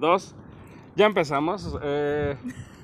dos. Ya empezamos. Eh,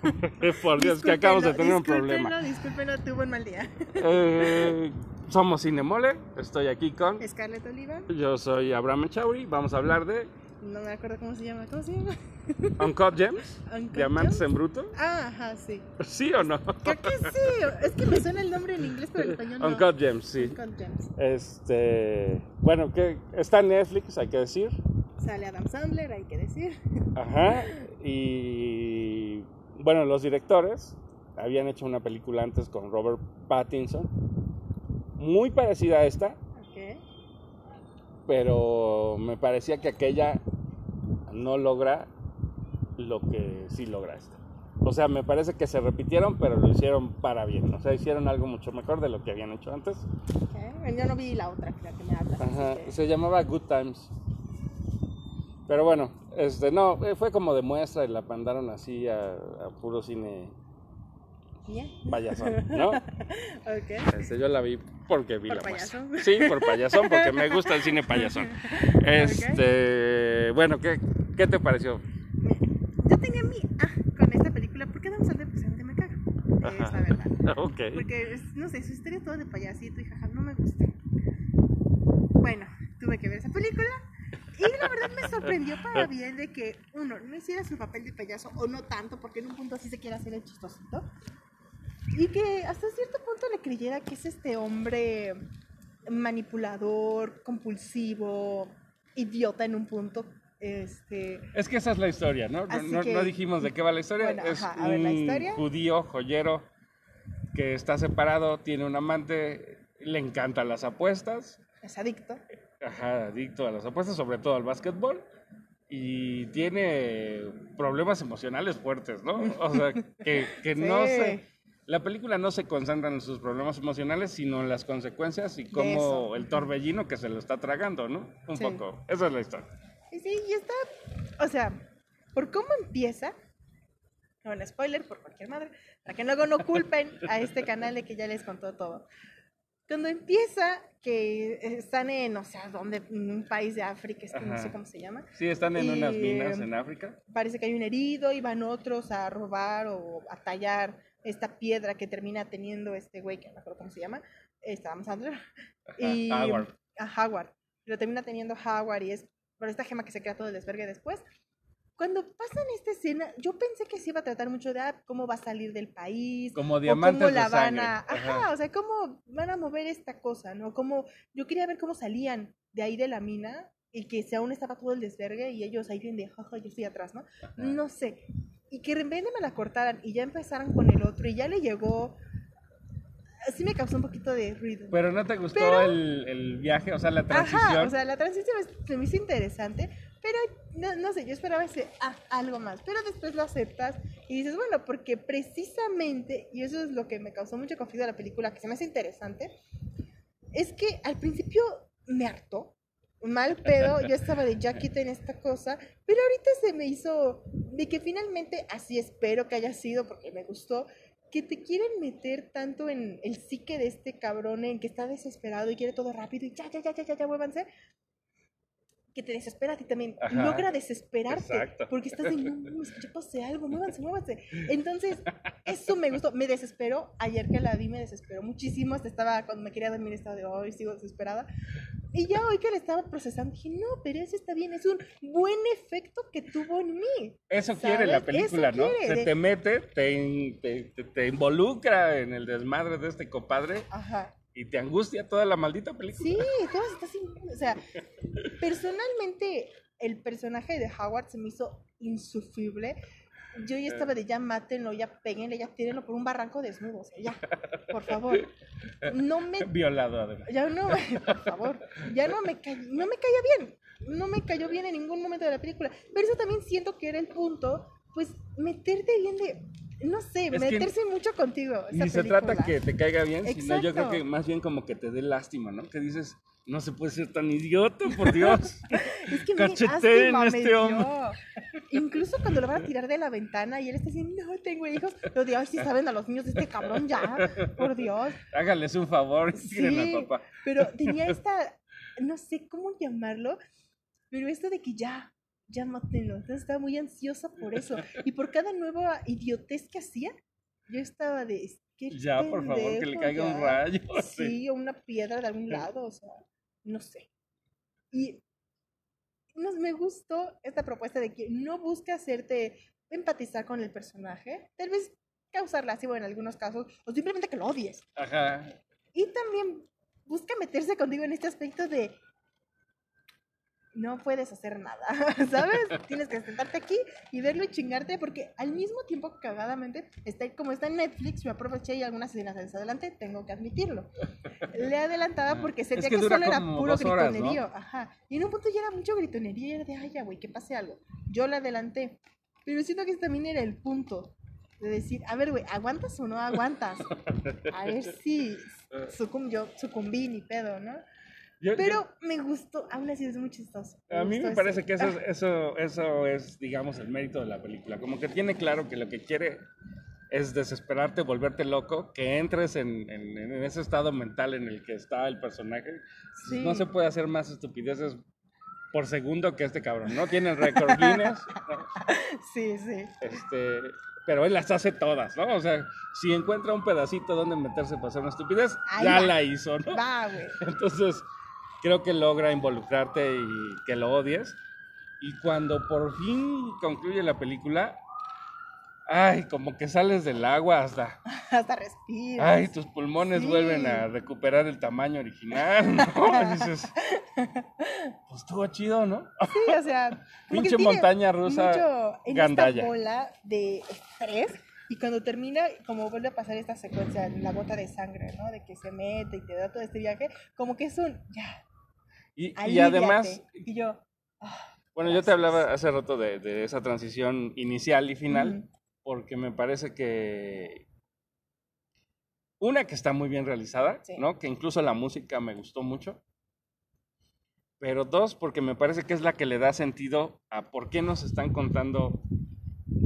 por Dios, que acabamos de tener un problema. Discúlpenlo, tuvo un mal día. Eh, somos Cinemole. Estoy aquí con. Scarlett Oliva, Yo soy Abraham Chauri. Vamos a hablar de no me acuerdo cómo se llama. ¿Cómo se llama? Uncut Gems. Uncut Diamantes Gems. en bruto. Ah, ajá, sí. ¿Sí o no? Creo que sí. Es que me suena el nombre en inglés, pero en español no. Uncut Gems, sí. Uncut Gems. Este. Bueno, que está en Netflix, hay que decir. Sale Adam Sandler, hay que decir. Ajá. Y bueno, los directores habían hecho una película antes con Robert Pattinson, muy parecida a esta, Ok. pero me parecía que aquella no logra lo que sí logra esta. O sea, me parece que se repitieron, pero lo hicieron para bien. O sea, hicieron algo mucho mejor de lo que habían hecho antes. Ok. Yo no vi la otra, que me habla. Ajá, que- se llamaba Good Times. Pero bueno, este, no, eh, fue como de muestra y la mandaron así a, a puro cine Bien. payasón, ¿no? Ok. Este, yo la vi porque vi ¿Por la payasón? muestra. Sí, por payasón, porque me gusta el cine payasón. Este, bueno, ¿qué, qué te pareció? Yo tenía mi ah con esta película porque Adam Sandler pues a mí me caga. Es la verdad. Ok. Porque, no sé, su historia es todo de payasito y jaja, no me gusta. Bueno, tuve que ver esa película y la verdad me sorprendió para bien de que, uno, no hiciera su papel de payaso o no tanto, porque en un punto sí se quiere hacer el chistosito. Y que hasta cierto punto le creyera que es este hombre manipulador, compulsivo, idiota en un punto. Este, Es que esa es la historia, ¿no? No, que- no dijimos de qué va la historia. Bueno, es ajá, a ver, la un historia. judío joyero que está separado, tiene un amante, le encantan las apuestas. es adicto. Ajá, adicto a las apuestas, sobre todo al básquetbol, y tiene problemas emocionales fuertes, ¿no? O sea, que, que no Sí. se... La película no se concentra en sus problemas emocionales, sino en las consecuencias y cómo el torbellino que se lo está tragando, ¿no? Un Sí. poco. Esa es la historia. Y sí, y está, o sea, por cómo empieza, bueno, spoiler por cualquier madre, para que luego no culpen a este canal de que ya les contó todo. Cuando empieza, que están en, no sé, dónde, en un país de África, es que no sé cómo se llama, Sí, están en unas Y- minas en África. parece que hay un herido y van otros a robar o a tallar esta piedra que termina teniendo este güey, que no me acuerdo cómo se llama, estábamos Ajá, y Howard. a Howard. Lo termina teniendo Howard y es por esta gema que se crea todo el desvergue después. Cuando pasan esta escena, yo pensé que se iba a tratar mucho de ah, cómo va a salir del país. Como o cómo de la van a. Ajá, Ajá. o sea, cómo van a mover esta cosa, ¿no? Como, yo quería ver cómo salían de ahí de la mina y que si aún estaba todo el desvergue y ellos ahí vienen de jaja, yo estoy atrás, ¿no? Ajá. No sé. Y que de repente me la cortaran y ya empezaran con el otro y ya le llegó. Sí me causó un poquito de ruido. Pero ¿no te gustó Pero- el, el viaje, o sea, la transición? Ajá, o sea, la transición se me hizo interesante, pero no, no sé, yo esperaba ese, ah, algo más, pero después lo aceptas y dices, bueno, porque precisamente, y eso es lo que me causó mucho conflicto de la película, que se me hace interesante, es que al principio me hartó, mal pedo, yo estaba de ya quiten esta cosa, pero ahorita se me hizo de que finalmente, así espero que haya sido, porque me gustó, que te quieren meter tanto en el psique de este cabrón en que está desesperado y quiere todo rápido y ya, ya, ya, ya, ya, ya, muévanse. Que te desespera a ti también. Ajá. Logra desesperarte. Exacto. Porque estás de, no, no, ya pase algo, muévanse, muévanse. Entonces, eso me gustó. Me desesperó. Ayer que la vi me desesperó muchísimo. Hasta estaba, cuando me quería dormir, estaba de, hoy sigo desesperada. Y ya hoy que la estaba procesando, dije, no, pero eso está bien. Es un buen efecto que tuvo en mí. Eso quiere la ¿sabes? película, Eso ¿no? quiere, Se te mete, te, te- te involucra en el desmadre de este compadre Ajá. Y te angustia toda la maldita película. Sí, todo está así. O sea, personalmente, el personaje de Howard se me hizo insufrible. Yo ya estaba de ya mátenlo, ya péguenle, ya tírenlo por un barranco desnudo. O sea, ya, por favor. No me. Violado, además. Ya no, por favor. Ya no me, ca- no me caía bien. No me cayó bien en ningún momento de la película. Pero eso también siento que era el punto. Pues meterte bien de. No sé, Es meterse mucho contigo. esa Ni se trata que te caiga bien, sino yo creo que más bien como que te dé lástima, ¿no? Que dices, no se puede ser tan idiota, por Dios. Es que me Cacheteen lástima este me dio. hombre. Incluso cuando lo van a tirar de la ventana y él está diciendo, no tengo hijos. Lo de, ay, si saben a los niños de este cabrón ya, por Dios. Hágales un favor Sí, al papá. pero tenía esta, no sé cómo llamarlo, pero esto de que ya, ya mátenlo. Entonces estaba muy ansiosa por eso. Y por cada nueva idiotez que hacía, yo estaba de, "Es que Ya, por favor, que le pendejo, caiga un ya". rayo. sí. Sí, o una piedra de algún lado, o sea, no sé. Y no, me gustó esta propuesta de que no busca hacerte empatizar con el personaje, tal vez causar lástima en algunos casos, o simplemente que lo odies. Ajá. Y también busca meterse contigo en este aspecto de no puedes hacer nada, ¿sabes? Tienes que sentarte aquí y verlo y chingarte porque al mismo tiempo cagadamente está como está en Netflix, me aproveché y algunas escenas más adelante, tengo que admitirlo. Le adelantaba porque Es sentía que que, solo era puro horas, ¿no? gritonerío, ajá. Y en un punto ya era mucho gritonerío y era de, ay, ya, güey, que pase algo. Yo le adelanté, pero siento que ese también era el punto de decir, a ver, güey, ¿aguantas o no aguantas? A ver si sucum yo sucumbí ni pedo, ¿no? Yo- yo- Pero me gustó, aún así es muy chistoso. A mí me parece que eso es, eso, eso es, digamos, el mérito de la película. Como que tiene claro que lo que quiere es desesperarte, volverte loco, que entres en, en- en ese estado mental en el que está el personaje. Sí. No se puede hacer más estupideces por segundo que este cabrón, ¿no? Tiene el récord Guinness, ¿no? Sí, sí. este, pero él las hace todas, ¿no? O sea, si encuentra un pedacito donde meterse para hacer una estupidez, Ahí ya va. la hizo, ¿no? Va, güey. Entonces, creo que logra involucrarte y que lo odies. Y cuando por fin concluye la película, ay, como que sales del agua hasta, Hasta respira. ay, tus pulmones Sí. vuelven a recuperar el tamaño original, ¿no? Y dices, pues estuvo chido, ¿no? Sí, o sea. Pinche montaña rusa mucho en gandalla. esta bola de estrés. Y cuando termina, como vuelve a pasar esta secuencia, la gota de sangre, ¿no? De que se mete y te da todo este viaje, como que es un, ya, Y, además, Y yo, ah, bueno, yo te hablaba hace rato de, de esa transición inicial y final. porque me parece que una que está muy bien realizada, Sí. ¿no? Que incluso la música me gustó mucho. Pero dos, porque me parece que es la que le da sentido a por qué nos están contando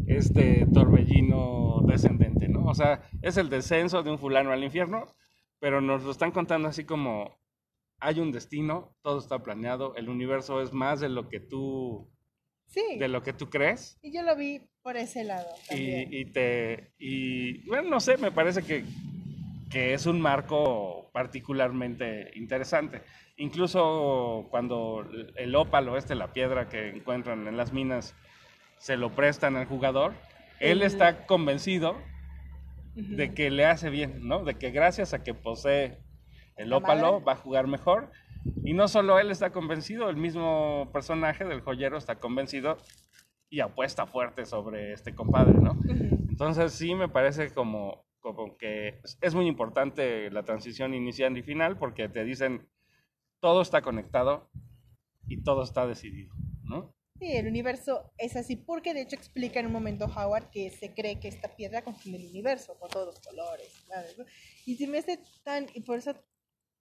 este torbellino descendente, ¿no? O sea, es el descenso de un fulano al infierno, pero nos lo están contando así como hay un destino, todo está planeado, el universo es más de lo que tú, sí. de lo que tú crees. Y yo lo vi por ese lado también. Y, y te y bueno no sé me parece que, que es un marco particularmente interesante incluso cuando el ópalo este la piedra que encuentran en las minas se lo prestan al jugador él está convencido de que le hace bien no de que gracias a que posee el ópalo va a jugar mejor y no solo él está convencido el mismo personaje del joyero está convencido y apuesta fuerte sobre este compadre, ¿no? Entonces sí me parece como, como que es- muy importante la transición inicial y final porque te dicen todo está conectado y todo está decidido, ¿no? Sí, el universo es así, porque de hecho explica en un momento Howard que se cree que esta piedra contiene el universo, con todos los colores, ¿sabes? Y se me hace tan, y por eso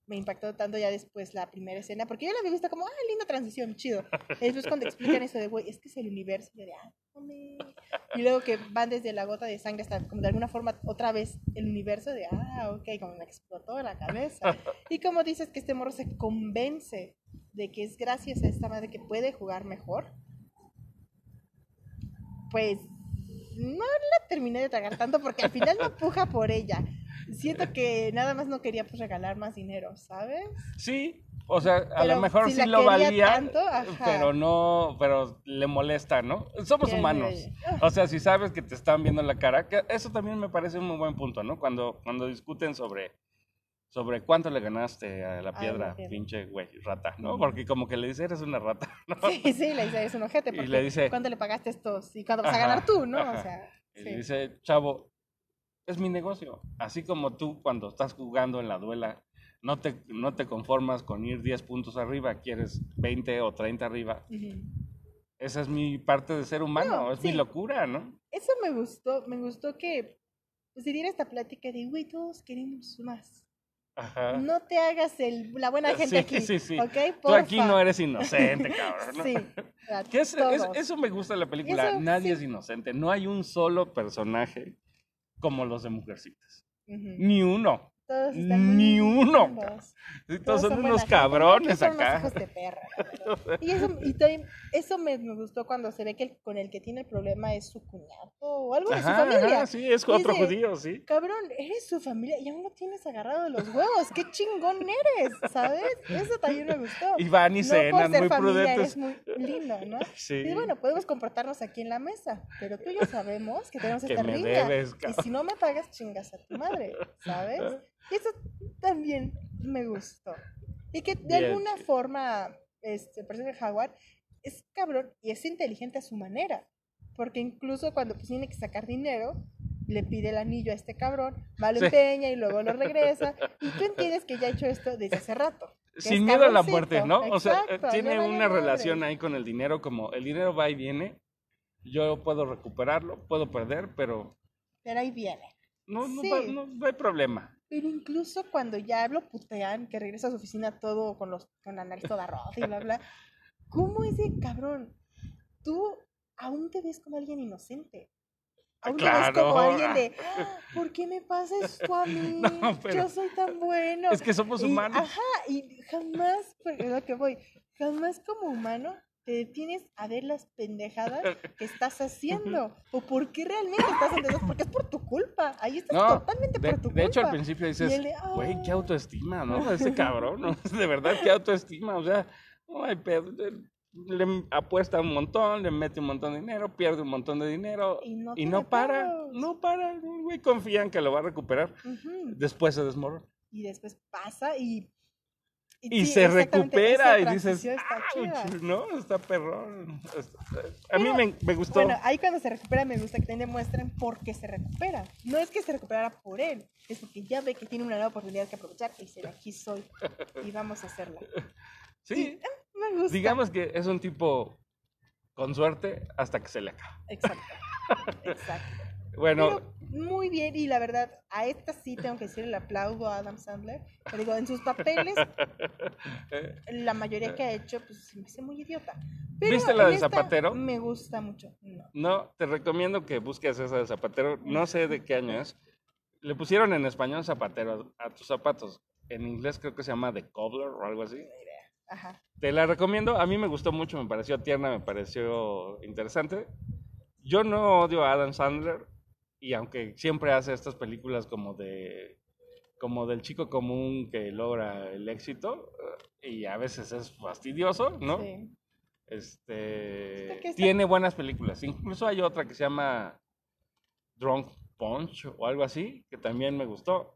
me impactó tanto ya después la primera escena, porque yo la había visto como, ah, linda transición, chido. Y después cuando explican eso de, güey, es que es el universo, yo de, ah, mame". Y luego que van desde la gota de sangre hasta como de alguna forma otra vez el universo de, ah, ok, como me explotó la cabeza. Y como dices que este morro se convence de que es gracias a esta madre que puede jugar mejor, pues no la terminé de tragar tanto porque al final no puja por ella. Siento que nada más no quería pues regalar más dinero, ¿sabes? Sí, o sea, a Pero lo mejor si sí lo valía, tanto, pero no, pero le molesta, ¿no? Somos humanos. O sea, si sabes que te están viendo la cara, que eso también me parece un muy buen punto, ¿no? Cuando, cuando discuten sobre, sobre cuánto le ganaste a la piedra, pinche güey, rata, ¿no? Porque como que le dice, eres una rata, ¿no? Sí, sí, le dice, es un ojete. Y Porque le dice- ¿Cuánto le pagaste estos? ¿Y cuándo vas a ganar tú, no? ajá. O sea, Y le dice, chavo, es mi negocio. Así como tú cuando estás jugando en la duela, no te, no te conformas con ir 10 puntos arriba, quieres 20 o 30 arriba. Esa es mi parte de ser humano, No, es mi locura, ¿no? Eso me gustó, me gustó que pues, diera esta plática de, güey, todos queremos más. Ajá. No te hagas el, la buena gente. Sí, aquí, sí, sí. Tú aquí no eres inocente, cabrón. ¿no? Sí. es- es- eso me gusta de la película. Eso, Nadie es inocente. No hay un solo personaje como los de Mujercitas. Ni uno. Todos están muy Ni uno. Sí, todos son unos gente, cabrones son acá. hijos de perra. Y eso, y también, eso me, me gustó cuando se ve que el- con el que tiene el problema es su cuñado o algo de su familia. ajá, sí, es otro Dice, judío, sí. Cabrón, eres su familia y aún lo tienes agarrado de los huevos. ¡Qué chingón eres! ¿Sabes? Eso también me gustó. Y van y no cenan muy familia prudentes. eres muy lindo, ¿no? Sí. Y bueno, podemos comportarnos aquí en la mesa, pero tú y yo sabemos que tenemos Que esta me debes, Y si no me pagas, chingas a tu madre, ¿sabes? Y eso también me gustó. Y que de Bien alguna chido. forma, este, el personaje Howard es cabrón y es inteligente a su manera. Porque incluso cuando pues, tiene que sacar dinero, le pide el anillo a este cabrón, va, lo Sí. empeña y luego lo regresa. Y tú entiendes que ya ha hecho esto desde hace rato. Sin miedo a la muerte, ¿no? O sea, eh, Exacto, tiene una madre. relación ahí con el dinero, como el dinero va y viene. Yo puedo recuperarlo, puedo perder, pero Pero ahí viene. no, no, Sí. va- no- no hay problema. Pero incluso cuando ya lo putean, que regresa a su oficina todo con los con la nariz toda rota y bla bla, ¿cómo ese cabrón? Tú aún te ves como alguien inocente. Aún te ves como alguien de, "Ah, ¿por qué me pasa esto a mí? No, Yo soy tan bueno. Es que somos Y- humanos. ajá, y jamás, pues, es lo que voy, jamás como humano te detienes a ver las pendejadas que estás haciendo. O por qué realmente estás haciendo porque es por tu culpa. Ahí estás No, totalmente de, por tu de hecho al culpa. principio dices, güey, qué autoestima, ¿no? Ese cabrón, ¿no? De verdad, qué autoestima, o sea, no hay pedo. Le, le apuesta un montón, le mete un montón de dinero, pierde un montón de dinero Y no y tiene no para, no para, güey confía en que lo va a recuperar, después se desmorona. Y después pasa y. Y sí, se recupera y dices, está. ¿no? Está perrón. Está- A mí Pero, me, me gustó. Bueno, ahí cuando se recupera me gusta que también demuestren por qué se recupera. No es que se recuperara por él, es porque ya ve que tiene una nueva oportunidad que aprovechar y dice, aquí soy y vamos a hacerla. sí, Me gusta. digamos que es un tipo con suerte hasta que se le acaba. Exacto. Exacto. Bueno, Pero muy bien, y la verdad, a esta sí tengo que decir el aplaudo a Adam Sandler. Pero digo, en sus papeles, la mayoría que ha hecho, pues se me hace muy idiota. Pero ¿Viste la en de esta Zapatero? Me gusta mucho. No. No, te recomiendo que busques esa de Zapatero. No sé de qué año es. Le pusieron en español Zapatero a, a tus zapatos. En inglés creo que se llama The Cobbler o algo así. Ajá. Te la recomiendo. A mí me gustó mucho, me pareció tierna, me pareció interesante. Yo no odio a Adam Sandler y aunque siempre hace estas películas como de como del chico común que logra el éxito eh, y a veces es fastidioso, ¿no? Sí. Este tiene buenas películas. Incluso hay otra que se llama Drunk Punch o algo así, que también me gustó.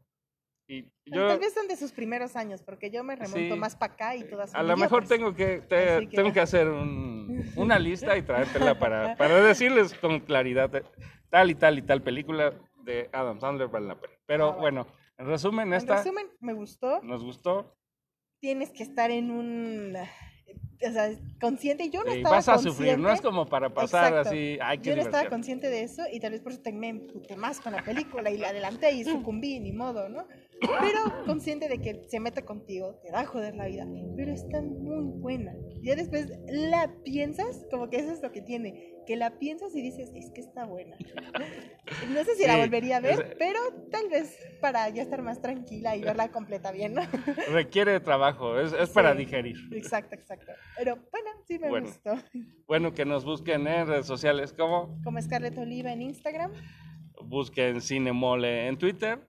Y yo Tal vez son de sus primeros años, porque yo me remonto Sí. más para acá y todas son a lo mejor idiotas. tengo que te- que tengo que hacer un- una lista y traértela para, para decirles con claridad eh, tal y tal y tal película de Adam Sandler vale la pena. Pero Ah, bueno. en resumen, En esta resumen, me gustó. nos gustó. Tienes que estar en un. O sea, consciente. Y yo no y estaba vas a consciente. sufrir, no es como para pasar Exacto. así, ay, qué Yo no estaba consciente de eso y tal vez por eso te- me emputé más con la película y la adelanté y sucumbí, ni modo, ¿no? Pero consciente de que se mete contigo, te va a joder la vida, pero está muy buena. Ya después la piensas, como que eso es lo que tiene, que la piensas y dices, es que está buena. No sé si la volvería a ver, es- pero tal vez para ya estar más tranquila y verla completa bien, ¿no? Requiere trabajo, es, es para Sí. digerir. Exacto, exacto. Pero bueno, sí me Bueno. gustó. Bueno, que nos busquen en redes sociales como Como Scarlett Oliva en Instagram. busquen Cinemole en Twitter.